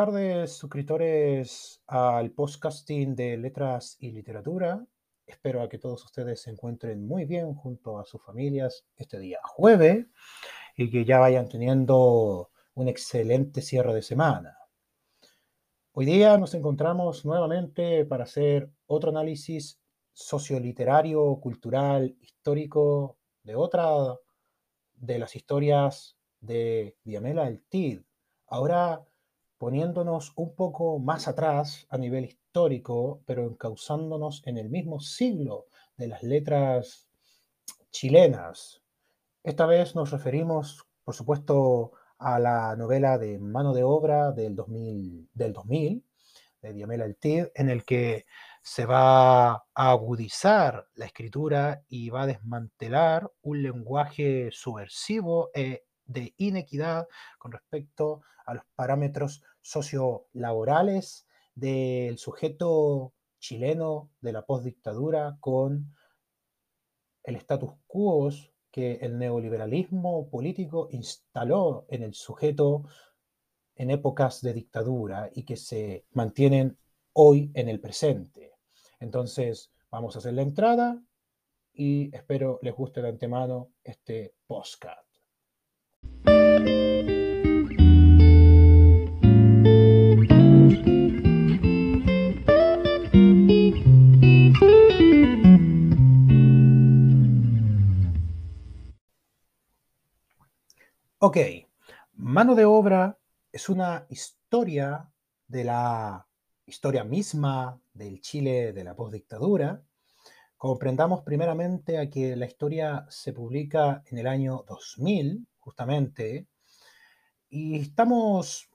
Tardes, suscriptores al podcasting de Letras y Literatura. Espero a que todos ustedes se encuentren muy bien junto a sus familias este día jueves y que ya vayan teniendo un excelente cierre de semana. Hoy día nos encontramos nuevamente para hacer otro análisis socioliterario, cultural, histórico de otra de las historias de Diamela El Tid. Ahora poniéndonos un poco más atrás a nivel histórico, pero encauzándonos en el mismo siglo de las letras chilenas. Esta vez nos referimos, por supuesto, a la novela de Mano de Obra del 2000, del 2000 de Diamela El Tid, en el que se va a agudizar la escritura y va a desmantelar un lenguaje subversivo e de inequidad con respecto a los parámetros sociolaborales del sujeto chileno de la postdictadura con el status quo que el neoliberalismo político instaló en el sujeto en épocas de dictadura y que se mantienen hoy en el presente. Entonces, vamos a hacer la entrada y espero les guste de antemano este postcard. Ok, Mano de Obra es una historia de la historia misma del Chile de la postdictadura. Comprendamos primeramente a que la historia se publica en el año 2000, justamente, y estamos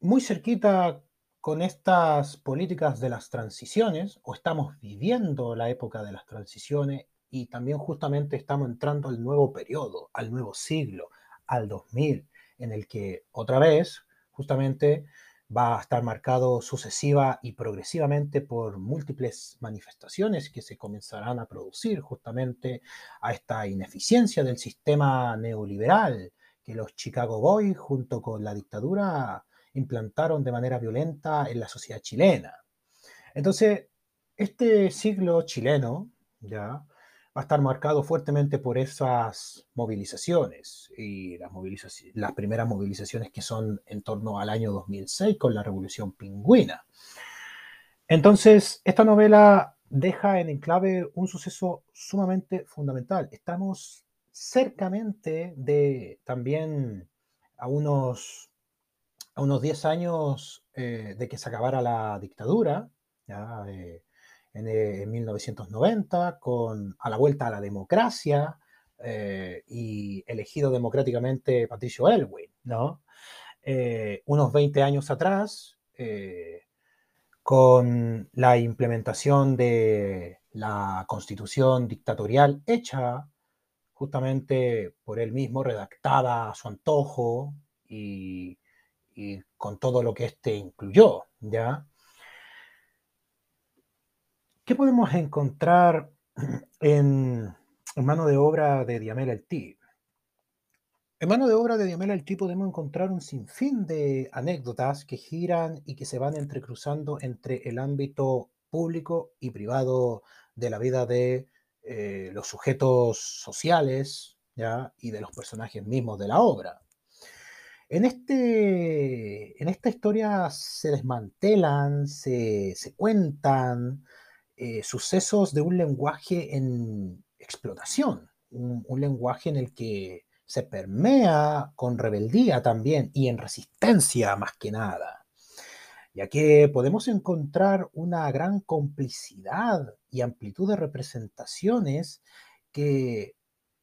muy cerquita con estas políticas de las transiciones, o estamos viviendo la época de las transiciones, y también justamente estamos entrando al nuevo periodo, al nuevo siglo, al 2000, en el que otra vez, justamente, va a estar marcado sucesiva y progresivamente por múltiples manifestaciones que se comenzarán a producir justamente a esta ineficiencia del sistema neoliberal que los Chicago Boys junto con la dictadura implantaron de manera violenta en la sociedad chilena. Entonces, este siglo chileno, ya, va a estar marcado fuertemente por esas movilizaciones y las, movilizaciones, las primeras movilizaciones que son en torno al año 2006 con la Revolución Pingüina. Entonces, esta novela deja en enclave un suceso sumamente fundamental. Estamos cercamente de también a unos, a unos 10 años eh, de que se acabara la dictadura, eh, en, 1990, eh, con A la vuelta a la democracia eh, y elegido democráticamente Patricio Elwin, ¿no? Eh, unos 20 años atrás, con la implementación de la constitución dictatorial hecha justamente por él mismo, redactada a su antojo y, y con todo lo que éste incluyó, ¿ya? ¿Qué podemos encontrar en, mano de obra de Diamela El Tí? En mano de obra de Diamela El Tí podemos encontrar un sinfín de anécdotas que giran y que se van entrecruzando entre el ámbito público y privado de la vida de eh, los sujetos sociales y de los personajes mismos de la obra. En, este, en esta historia se desmantelan, se, se cuentan, eh, sucesos de un lenguaje en explotación, un, lenguaje en el que se permea con rebeldía también y en resistencia más que nada, ya que podemos encontrar una gran complicidad y amplitud de representaciones que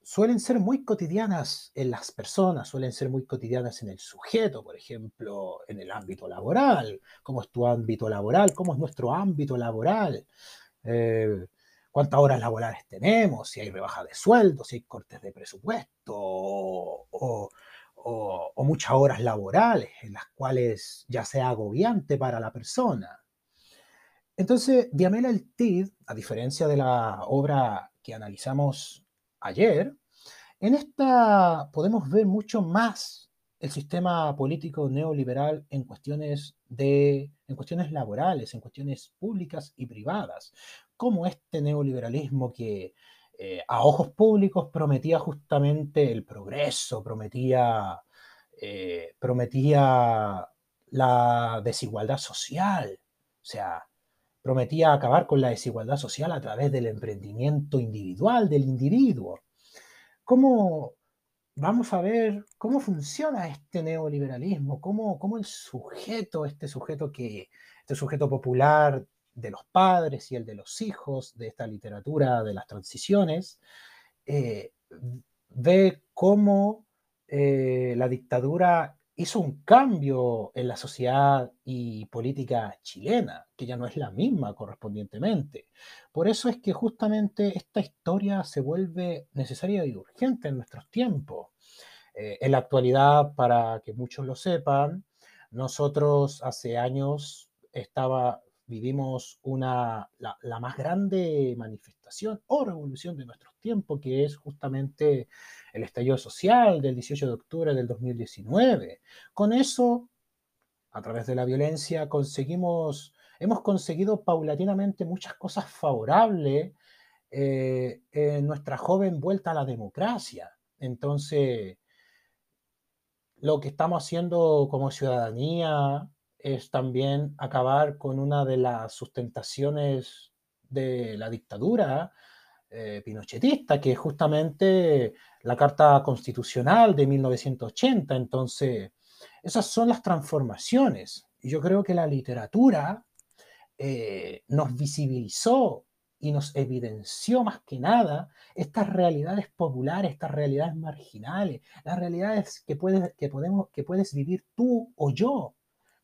suelen ser muy cotidianas en las personas, suelen ser muy cotidianas en el sujeto, por ejemplo, en el ámbito laboral, cómo es tu ámbito laboral, cómo es nuestro ámbito laboral, eh, cuántas horas laborales tenemos, si hay rebaja de sueldo, si hay cortes de presupuesto o, muchas horas laborales en las cuales ya sea agobiante para la persona. Entonces, Diamela el Tid, a diferencia de la obra que analizamos ayer, en esta podemos ver mucho más el sistema político neoliberal en cuestiones, de, en cuestiones laborales, en cuestiones públicas y privadas, como este neoliberalismo que eh, a ojos públicos prometía justamente el progreso, prometía, eh, prometía la desigualdad social, o sea, prometía acabar con la desigualdad social a través del emprendimiento individual del individuo. ¿Cómo, vamos a ver cómo funciona este neoliberalismo, cómo, cómo el sujeto, este sujeto que, este sujeto popular de los padres y el de los hijos de esta literatura de las transiciones, eh, ve cómo eh, la dictadura hizo un cambio en la sociedad y política chilena, que ya no es la misma correspondientemente. Por eso es que justamente esta historia se vuelve necesaria y urgente en nuestros tiempos. Eh, en la actualidad, para que muchos lo sepan, nosotros hace años estaba, vivimos una, la, la más grande manifestación o revolución de nuestros tiempos, que es justamente el estallido social del 18 de octubre del 2019. Con eso, a través de la violencia, conseguimos, hemos conseguido paulatinamente muchas cosas favorables eh, en nuestra joven vuelta a la democracia. Entonces, lo que estamos haciendo como ciudadanía es también acabar con una de las sustentaciones de la dictadura eh, pinochetista, que es justamente la Carta Constitucional de 1980. Entonces, esas son las transformaciones. Y yo creo que la literatura eh, nos visibilizó y nos evidenció más que nada estas realidades populares, estas realidades marginales, las realidades que puedes, que podemos, que puedes vivir tú o yo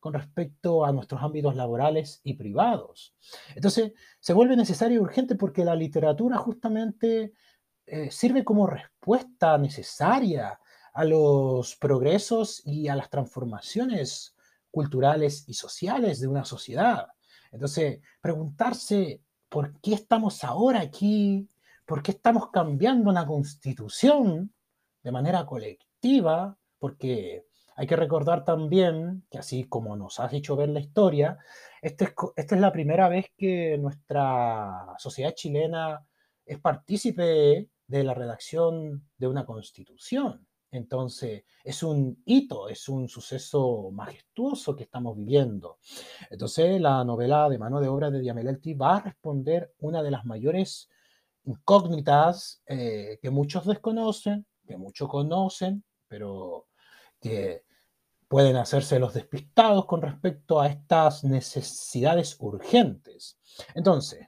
con respecto a nuestros ámbitos laborales y privados. Entonces, se vuelve necesario y urgente porque la literatura justamente eh, sirve como respuesta necesaria a los progresos y a las transformaciones culturales y sociales de una sociedad. Entonces, preguntarse por qué estamos ahora aquí, por qué estamos cambiando una constitución de manera colectiva, porque hay que recordar también que así como nos has hecho ver la historia, este esta es la primera vez que nuestra sociedad chilena es partícipe de la redacción de una constitución. Entonces, es un hito, es un suceso majestuoso que estamos viviendo. Entonces, la novela de mano de obra de Diamelelti va a responder una de las mayores incógnitas eh, que muchos desconocen, que muchos conocen, pero que pueden hacerse los despistados con respecto a estas necesidades urgentes. Entonces,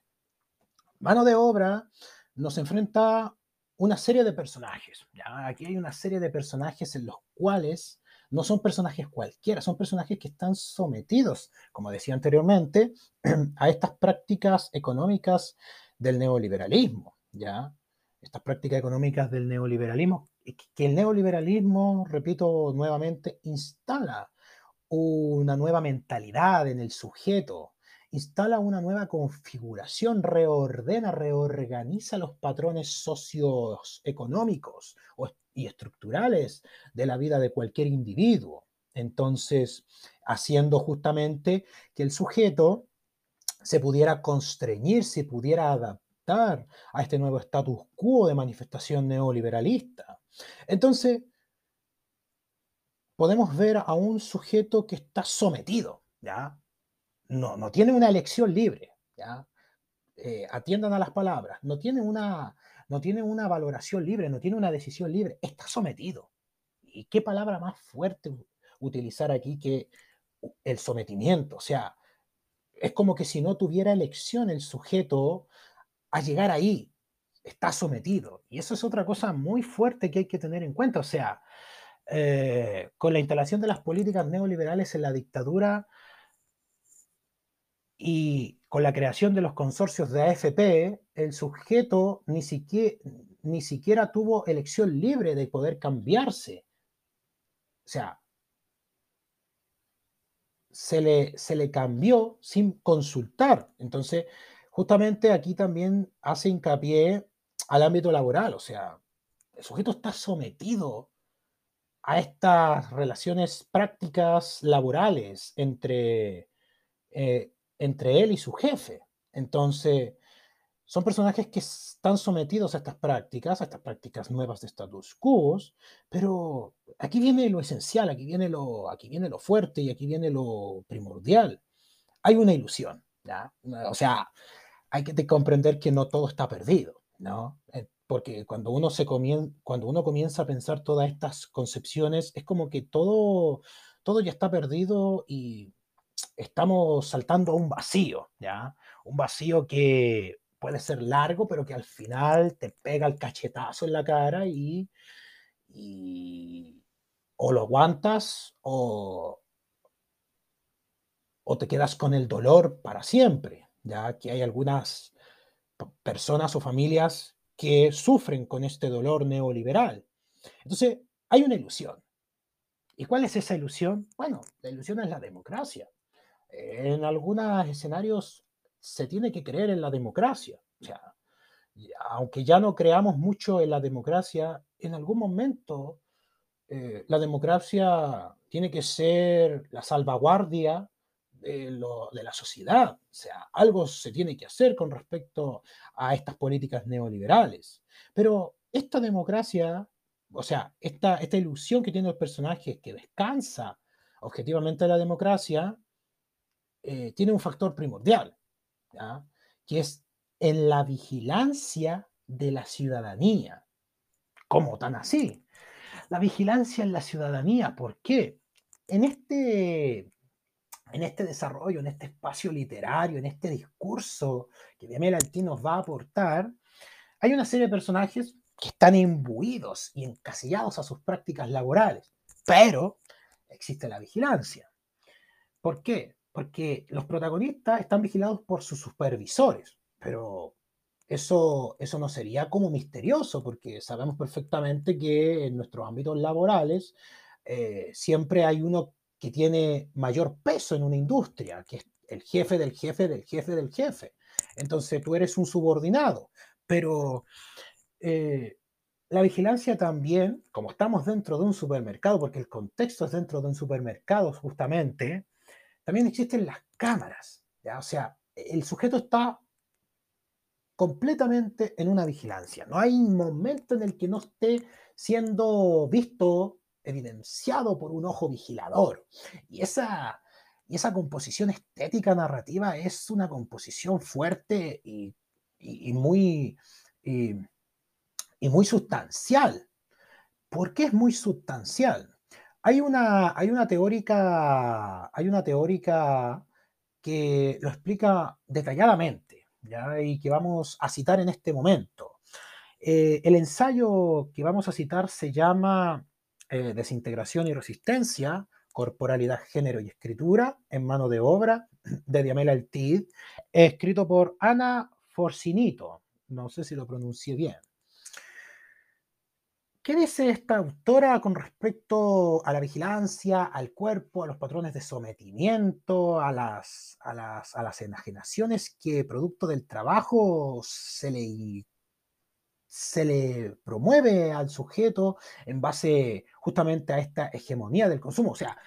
mano de obra nos enfrenta una serie de personajes. ¿ya? Aquí hay una serie de personajes en los cuales no son personajes cualquiera, son personajes que están sometidos, como decía anteriormente, a estas prácticas económicas del neoliberalismo. ¿ya? Estas prácticas económicas del neoliberalismo que el neoliberalismo, repito nuevamente, instala una nueva mentalidad en el sujeto, instala una nueva configuración, reordena, reorganiza los patrones socioeconómicos y estructurales de la vida de cualquier individuo. Entonces, haciendo justamente que el sujeto se pudiera constreñir, se pudiera adaptar a este nuevo status quo de manifestación neoliberalista. Entonces, podemos ver a un sujeto que está sometido, ¿ya? No, no tiene una elección libre, ¿ya? Eh, atiendan a las palabras, no tiene, una, no tiene una valoración libre, no tiene una decisión libre, está sometido. ¿Y qué palabra más fuerte utilizar aquí que el sometimiento? O sea, es como que si no tuviera elección el sujeto a llegar ahí, está sometido. Y eso es otra cosa muy fuerte que hay que tener en cuenta. O sea, eh, con la instalación de las políticas neoliberales en la dictadura y con la creación de los consorcios de AFP, el sujeto ni siquiera, ni siquiera tuvo elección libre de poder cambiarse. O sea, se le, se le cambió sin consultar. Entonces, justamente aquí también hace hincapié al ámbito laboral, o sea, el sujeto está sometido a estas relaciones prácticas laborales entre, eh, entre él y su jefe. Entonces, son personajes que están sometidos a estas prácticas, a estas prácticas nuevas de status quo, pero aquí viene lo esencial, aquí viene lo, aquí viene lo fuerte y aquí viene lo primordial. Hay una ilusión, ¿ya? O sea, hay que comprender que no todo está perdido, ¿no? Eh, porque cuando uno, se cuando uno comienza a pensar todas estas concepciones, es como que todo, todo ya está perdido y estamos saltando a un vacío, ¿ya? Un vacío que puede ser largo, pero que al final te pega el cachetazo en la cara y, y o lo aguantas o, o te quedas con el dolor para siempre, ya que hay algunas personas o familias que sufren con este dolor neoliberal. Entonces, hay una ilusión. ¿Y cuál es esa ilusión? Bueno, la ilusión es la democracia. En algunos escenarios se tiene que creer en la democracia. O sea, aunque ya no creamos mucho en la democracia, en algún momento eh, la democracia tiene que ser la salvaguardia de, la sociedad. O sea, algo se tiene que hacer con respecto a estas políticas neoliberales. Pero esta democracia, o sea, esta, esta ilusión que tiene el personaje que descansa objetivamente la democracia, eh, tiene un factor primordial, que es en la vigilancia de la ciudadanía. ¿Cómo tan así? La vigilancia en la ciudadanía, ¿por qué? En este en este desarrollo, en este espacio literario, en este discurso que Diamel Alti nos va a aportar, hay una serie de personajes que están imbuidos y encasillados a sus prácticas laborales, pero existe la vigilancia. ¿Por qué? Porque los protagonistas están vigilados por sus supervisores, pero eso, eso no sería como misterioso, porque sabemos perfectamente que en nuestros ámbitos laborales eh, siempre hay uno que tiene mayor peso en una industria, que es el jefe del jefe del jefe del jefe. Entonces tú eres un subordinado, pero eh, la vigilancia también, como estamos dentro de un supermercado, porque el contexto es dentro de un supermercado justamente, también existen las cámaras. ¿ya? O sea, el sujeto está completamente en una vigilancia. No hay momento en el que no esté siendo visto evidenciado por un ojo vigilador. Y esa, y esa composición estética narrativa es una composición fuerte y, muy, y, muy sustancial. ¿Por qué es muy sustancial? Hay una, hay una teórica, hay una teórica que lo explica detalladamente ¿ya? y que vamos a citar en este momento. Eh, el ensayo que vamos a citar se llama eh, desintegración y resistencia, corporalidad, género y escritura, en mano de obra, de Diamela Altid, escrito por Ana Forcinito. No sé si lo pronuncié bien. ¿Qué dice esta autora con respecto a la vigilancia, al cuerpo, a los patrones de sometimiento, a las, a las, a las enajenaciones que producto del trabajo se le se le promueve al sujeto en base justamente a esta hegemonía del consumo. O sea,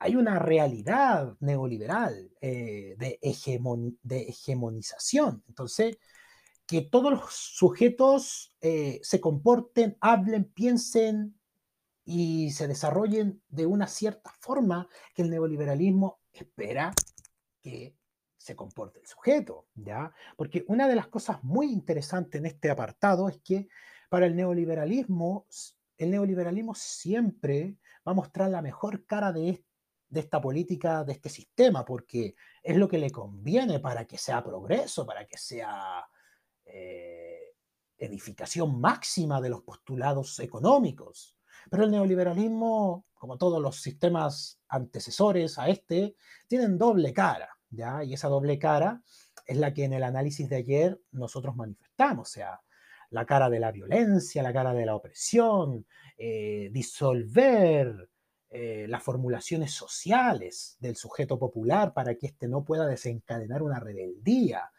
hay una realidad neoliberal eh, de, hegemonización. Entonces, que todos los sujetos eh, se comporten, hablen, piensen y se desarrollen de una cierta forma que el neoliberalismo espera que se comporte el sujeto, ¿ya? Porque una de las cosas muy interesantes en este apartado es que para el neoliberalismo, el neoliberalismo siempre va a mostrar la mejor cara de, de esta política, de este sistema, porque es lo que le conviene para que sea progreso, para que sea eh, edificación máxima de los postulados económicos. Pero el neoliberalismo, como todos los sistemas antecesores a este, tienen doble cara. Y esa doble cara es la que en el análisis de ayer nosotros manifestamos, o sea, la cara de la violencia, la cara de la opresión, eh, disolver eh, las formulaciones sociales del sujeto popular para que éste no pueda desencadenar una rebeldía,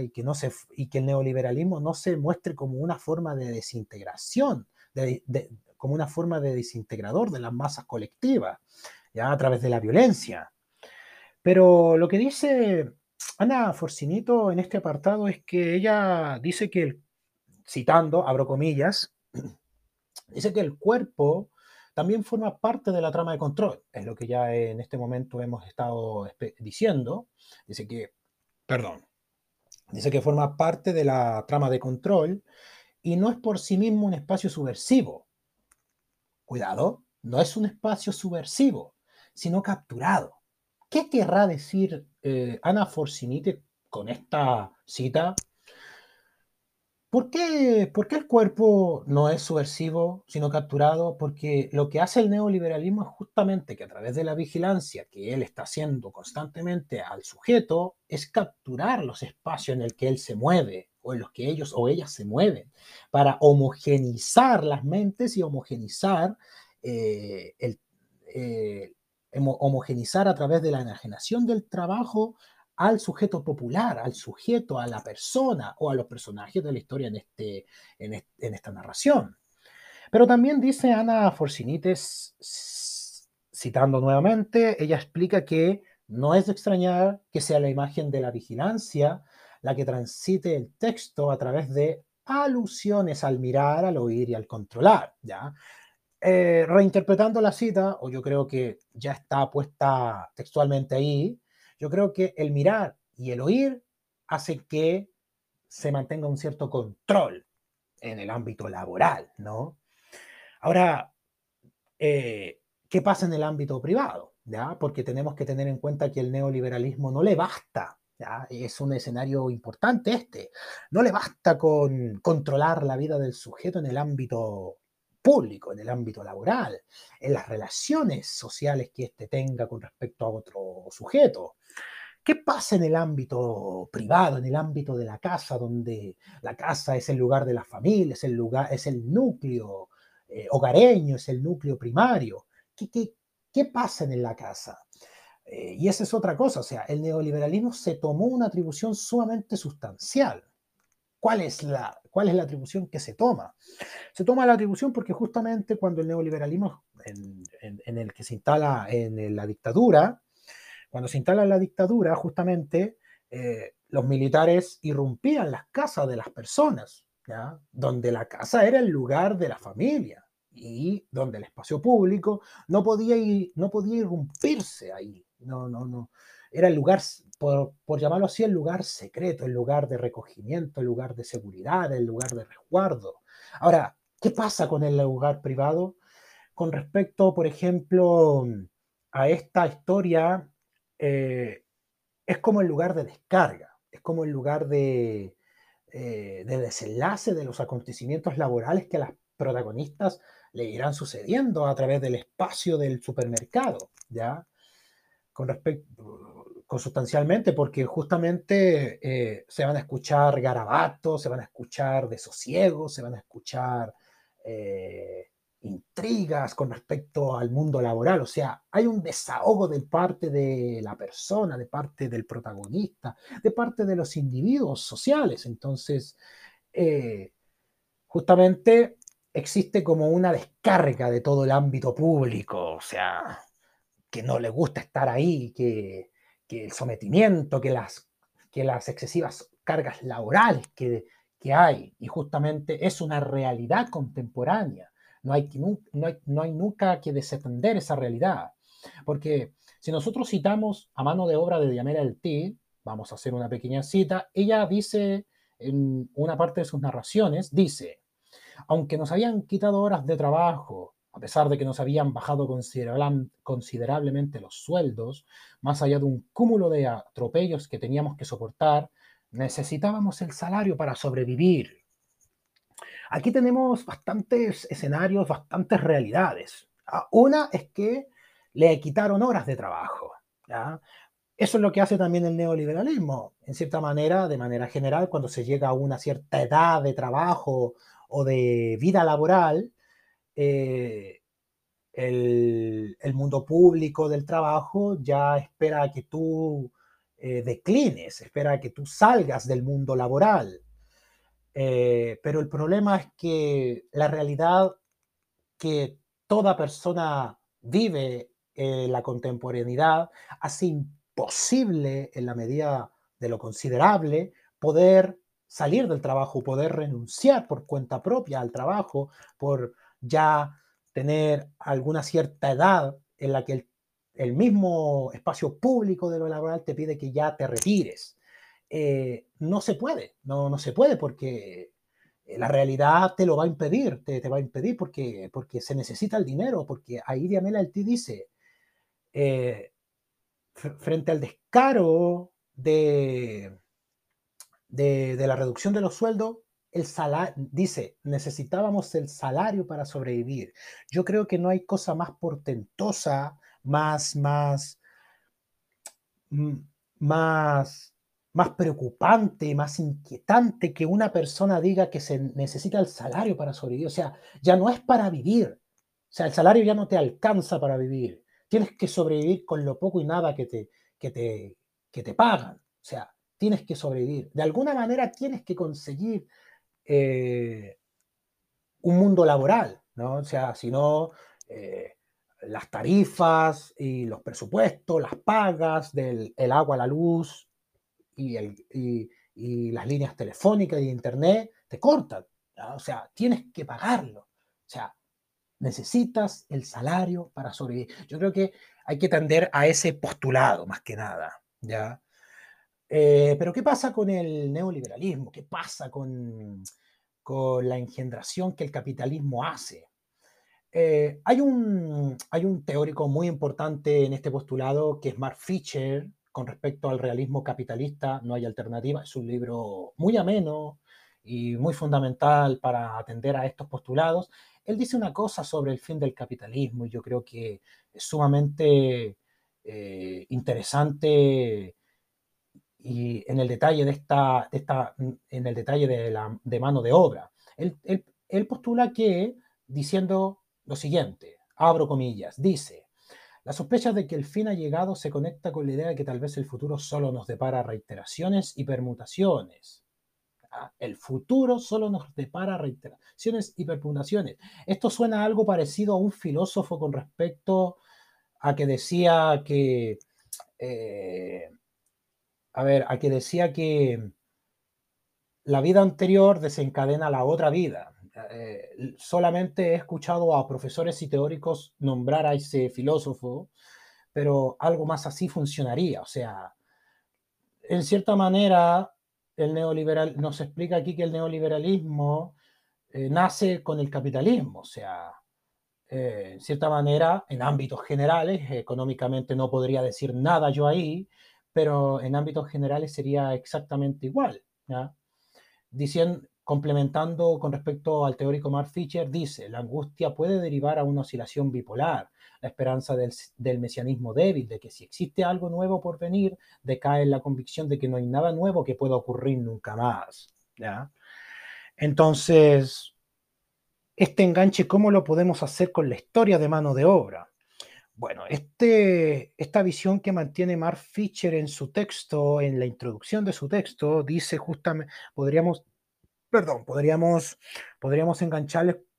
Y, que no se, y que el neoliberalismo no se muestre como una forma de desintegración, de, como una forma de desintegrador de las masas colectivas, ya a través de la violencia. Pero lo que dice Ana Forcinito en este apartado es que ella dice que, citando, abro comillas, dice que el cuerpo también forma parte de la trama de control, es lo que ya en este momento hemos estado diciendo. Dice que, perdón, dice que forma parte de la trama de control y no es por sí mismo un espacio subversivo. Cuidado, no es un espacio subversivo, sino capturado. ¿Qué querrá decir eh, Ana Forcinite con esta cita ¿Por qué, ¿Por qué, el cuerpo no es subversivo, sino capturado? Porque lo que hace el neoliberalismo es justamente que a través de la vigilancia que él está haciendo constantemente al sujeto, es capturar los espacios en el que él se mueve o en los que ellos o ellas se mueven, para homogenizar las mentes y homogenizar eh, el, eh, homogenizar a través de la enajenación del trabajo al sujeto popular, al sujeto, a la persona o a los personajes de la historia en, este, en, esta narración. Pero también dice Ana Forcinites, citando nuevamente, ella explica que no es de extrañar que sea la imagen de la vigilancia la que transite el texto a través de alusiones al mirar, al oír y al controlar. ¿ya? Eh, reinterpretando la cita, o yo creo que ya está puesta textualmente ahí, yo creo que el mirar y el oír hace que se mantenga un cierto control en el ámbito laboral, ¿no? Ahora, eh, ¿qué pasa en el ámbito privado? ¿Ya? Porque tenemos que tener en cuenta que el neoliberalismo no le basta, ¿ya? es un escenario importante este, no le basta con controlar la vida del sujeto en el ámbito público, en el ámbito laboral, en las relaciones sociales que éste tenga con respecto a otro sujeto. ¿Qué pasa en el ámbito privado, en el ámbito de la casa, donde la casa es el lugar de la familia, es el, lugar, es el núcleo eh, hogareño, es el núcleo primario? ¿Qué, qué, qué pasa en la casa? Eh, y esa es otra cosa, o sea, el neoliberalismo se tomó una atribución sumamente sustancial. ¿Cuál es, la, ¿Cuál es la atribución que se toma? Se toma la atribución porque justamente cuando el neoliberalismo en, el que se instala en la dictadura, cuando se instala la dictadura, justamente eh, los militares irrumpían las casas de las personas, ¿ya? donde la casa era el lugar de la familia y donde el espacio público no podía, no podía irrumpirse ahí. No, no, no. Era el lugar, por, por, llamarlo así, el lugar secreto, el lugar de recogimiento, el lugar de seguridad, el lugar de resguardo. Ahora, ¿qué pasa con el lugar privado? Con respecto, por ejemplo, a esta historia eh, es como el lugar de descarga, es como el lugar de, eh, de desenlace de los acontecimientos laborales que a las protagonistas le irán sucediendo a través del espacio del supermercado, ¿ya? Con respecto, consustancialmente, porque justamente eh, se van a escuchar garabatos, se van a escuchar desosiegos, se van a escuchar intrigas con respecto al mundo laboral, o sea, hay un desahogo de parte de la persona, de parte del protagonista, de parte de los individuos sociales. Entonces, eh, justamente existe como una descarga de todo el ámbito público, o sea, que no le gusta estar ahí, que, que el sometimiento, que las, que las excesivas cargas laborales que, que hay, y justamente es una realidad contemporánea no hay, no hay, no hay nunca que desatender esa realidad. Porque si nosotros citamos a mano de obra de Diamela El T, vamos a hacer una pequeña cita, ella dice en una parte de sus narraciones, dice, aunque nos habían quitado horas de trabajo, a pesar de que nos habían bajado considerablemente los sueldos, más allá de un cúmulo de atropellos que teníamos que soportar, necesitábamos el salario para sobrevivir. Aquí tenemos bastantes escenarios, bastantes realidades. Ah, una es que le quitaron horas de trabajo. Eso es lo que hace también el neoliberalismo. En cierta manera, de manera general, cuando se llega a una cierta edad de trabajo o de vida laboral, eh, el, mundo público del trabajo ya espera que tú eh, declines, espera que tú salgas del mundo laboral. Eh, pero el problema es que la realidad que toda persona vive en la contemporaneidad, hace imposible en la medida de lo considerable poder salir del trabajo, poder renunciar por cuenta propia al trabajo, por ya tener alguna cierta edad en la que el, mismo espacio público de lo laboral te pide que ya te retires. Eh, no se puede, no, no se puede porque la realidad te lo va a impedir, te, te va a impedir porque, porque se necesita el dinero, porque ahí Diamela el dice, eh, frente al descaro de, de, la reducción de los sueldos, el salario, dice, necesitábamos el salario para sobrevivir. Yo creo que no hay cosa más portentosa, más, más, mm, más, más preocupante, más inquietante que una persona diga que se necesita el salario para sobrevivir. O sea, ya no es para vivir. O sea, el salario ya no te alcanza para vivir. Tienes que sobrevivir con lo poco y nada que te, que te, que te pagan. O sea, tienes que sobrevivir. De alguna manera tienes que conseguir eh, un mundo laboral, ¿no? O sea, si no, eh, las tarifas y los presupuestos, las pagas del el agua, la luz y, las líneas telefónicas y internet te cortan. O sea, tienes que pagarlo. O sea, necesitas el salario para sobrevivir. Yo creo que hay que tender a ese postulado más que nada, ¿ya? Eh, pero ¿qué pasa con el neoliberalismo? ¿Qué pasa con, con la engendración que el capitalismo hace? Eh, hay, un, hay un teórico muy importante en este postulado que es Mark Fisher con respecto al realismo capitalista, no hay alternativa. Es un libro muy ameno y muy fundamental para atender a estos postulados. Él dice una cosa sobre el fin del capitalismo y yo creo que es sumamente eh, interesante y en el detalle de esta, esta en el detalle de, la, de mano de obra. Él, él, postula que, diciendo lo siguiente, abro comillas, dice, la sospecha de que el fin ha llegado se conecta con la idea de que tal vez el futuro solo nos depara reiteraciones y permutaciones. ¿Ah? El futuro solo nos depara reiteraciones y permutaciones. Esto suena algo parecido a un filósofo con respecto a que decía que eh, a ver, a que decía que la vida anterior desencadena la otra vida. Eh, solamente he escuchado a profesores y teóricos nombrar a ese filósofo, pero algo más así funcionaría. O sea, en cierta manera, el neoliberal nos explica aquí que el neoliberalismo eh, nace con el capitalismo. O sea, eh, en cierta manera, en ámbitos generales, económicamente no podría decir nada yo ahí, pero en ámbitos generales sería exactamente igual. Diciendo, complementando con respecto al teórico Mark Fisher, dice, la angustia puede derivar a una oscilación bipolar, la esperanza del, mesianismo débil, de que si existe algo nuevo por venir, decae en la convicción de que no hay nada nuevo que pueda ocurrir nunca más. Entonces, este enganche, ¿cómo lo podemos hacer con la historia de mano de obra? Bueno, este, esta visión que mantiene Mark Fisher en su texto, en la introducción de su texto, dice justamente, podríamos, perdón, podríamos, podríamos,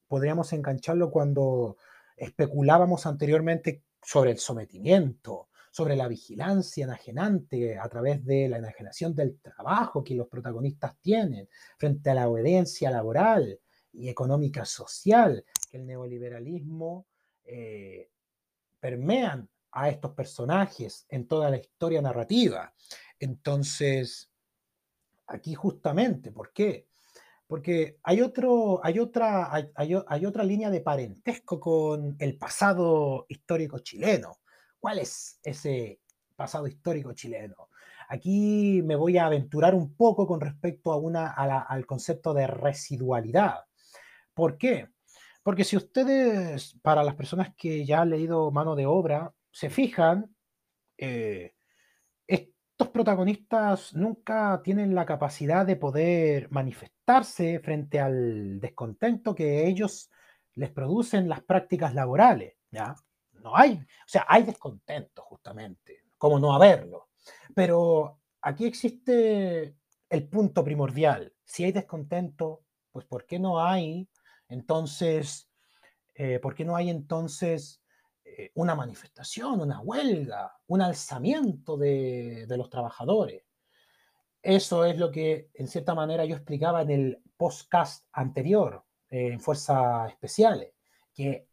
podríamos engancharlo cuando especulábamos anteriormente sobre el sometimiento, sobre la vigilancia enajenante a través de la enajenación del trabajo que los protagonistas tienen frente a la obediencia laboral y económica social que el neoliberalismo eh, permean a estos personajes en toda la historia narrativa. Entonces, aquí justamente, ¿por qué? Porque hay, otro, hay, otra, hay, otra línea de parentesco con el pasado histórico chileno. ¿Cuál es ese pasado histórico chileno? Aquí me voy a aventurar un poco con respecto a una, al concepto de residualidad. ¿Por qué? Porque si ustedes, para las personas que ya han leído mano de obra, se fijan, eh, estos protagonistas nunca tienen la capacidad de poder manifestarse frente al descontento que ellos les producen las prácticas laborales. ¿ya? No hay, o sea, hay descontento justamente, como no haberlo. Pero aquí existe el punto primordial. Si hay descontento, pues ¿por qué no hay entonces, Eh, ¿Por qué no hay entonces eh, una manifestación, una huelga, un alzamiento de, los trabajadores? Eso es lo que, en cierta manera, yo explicaba en el podcast anterior, en Fuerzas Especiales, que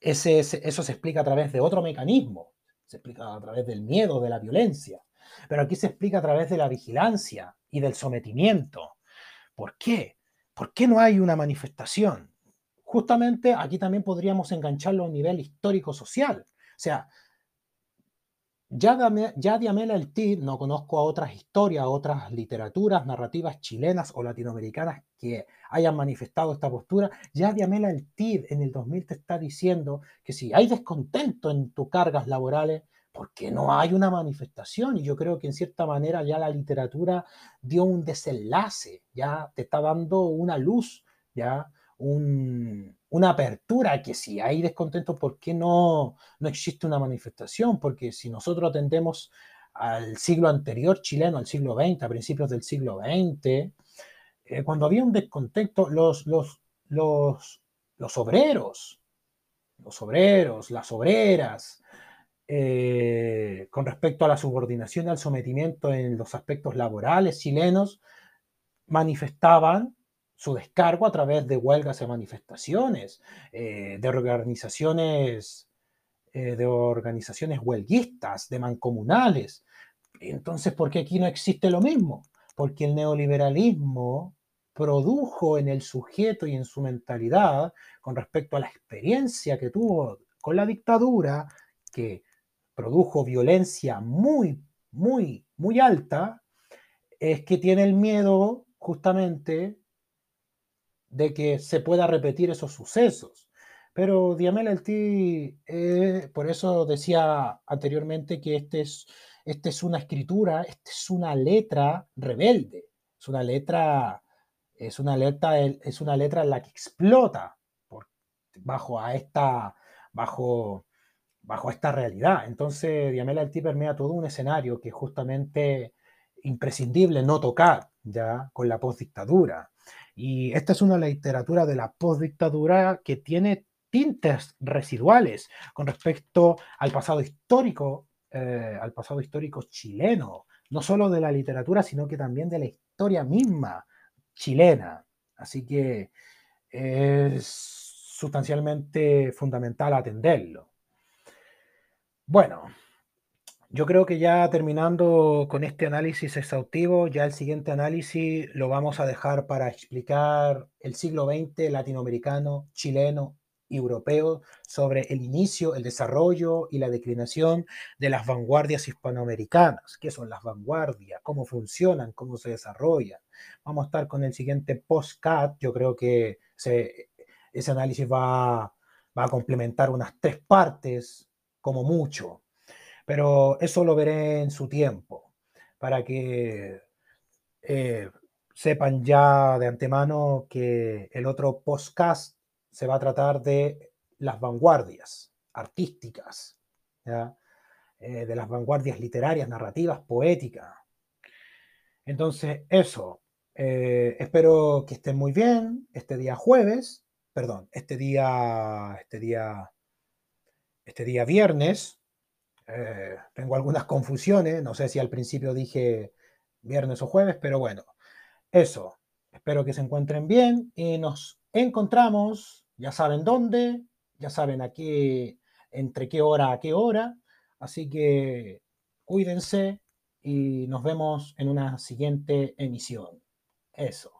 eso se explica a través de otro mecanismo, se explica a través del miedo, de la violencia, pero aquí se explica a través de la vigilancia y del sometimiento. ¿Por qué? ¿Por qué no hay una manifestación? Justamente aquí también podríamos engancharlo a un nivel histórico-social. O sea, ya, ya de Amela el TID no conozco a otras historias, otras literaturas, narrativas chilenas o latinoamericanas que hayan manifestado esta postura. Ya de Amela el TID en el 2000 te está diciendo que si hay descontento en tus cargas laborales, porque no hay una manifestación y yo creo que en cierta manera ya la literatura dio un desenlace, ya te está dando una luz, ya una apertura, que si hay descontento, ¿por qué no, no existe una manifestación? Porque si nosotros atendemos al siglo anterior chileno, al siglo XX, a principios del siglo XX, eh, cuando había un descontento, los, los, los, los obreros, los obreros, las obreras, eh, con respecto a la subordinación y al sometimiento en los aspectos laborales chilenos, manifestaban su descargo a través de huelgas y manifestaciones, eh, de organizaciones, eh, de organizaciones huelguistas, de mancomunales. Entonces, ¿por qué aquí no existe lo mismo? Porque el neoliberalismo produjo en el sujeto y en su mentalidad, con respecto a la experiencia que tuvo con la dictadura, que produjo violencia muy, muy, muy alta, es que tiene el miedo justamente de que se pueda repetir esos sucesos. Pero Diamel el eh, por eso decía anteriormente que este es, este es una escritura, esta es una letra rebelde, es una letra, es una letra, es una letra en la que explota por, bajo a esta, bajo bajo esta realidad. Entonces, Diamela Alti permea todo un escenario que es justamente imprescindible no tocar ya con la postdictadura. Y esta es una literatura de la postdictadura que tiene tintes residuales con respecto al pasado histórico, eh, al pasado histórico chileno, no solo de la literatura, sino que también de la historia misma chilena. Así que es sustancialmente fundamental atenderlo. Bueno, yo creo que ya terminando con este análisis exhaustivo, ya el siguiente análisis lo vamos a dejar para explicar el siglo XX latinoamericano, chileno y europeo sobre el inicio, el desarrollo y la declinación de las vanguardias hispanoamericanas. ¿Qué son las vanguardias? ¿Cómo funcionan? ¿Cómo se desarrollan? Vamos a estar con el siguiente postcat. Yo creo que ese análisis va, va a complementar unas tres partes como mucho, pero eso lo veré en su tiempo, para que eh, sepan ya de antemano que el otro podcast se va a tratar de las vanguardias artísticas, eh, de las vanguardias literarias, narrativas, poéticas. Entonces, eso. Eh, espero que estén muy bien este día jueves, perdón, este día, este día este día viernes. Eh, tengo algunas confusiones, no sé si al principio dije viernes o jueves, pero bueno, eso. Espero que se encuentren bien y nos encontramos, ya saben dónde, ya saben aquí entre qué hora a qué hora, así que cuídense y nos vemos en una siguiente emisión. Eso.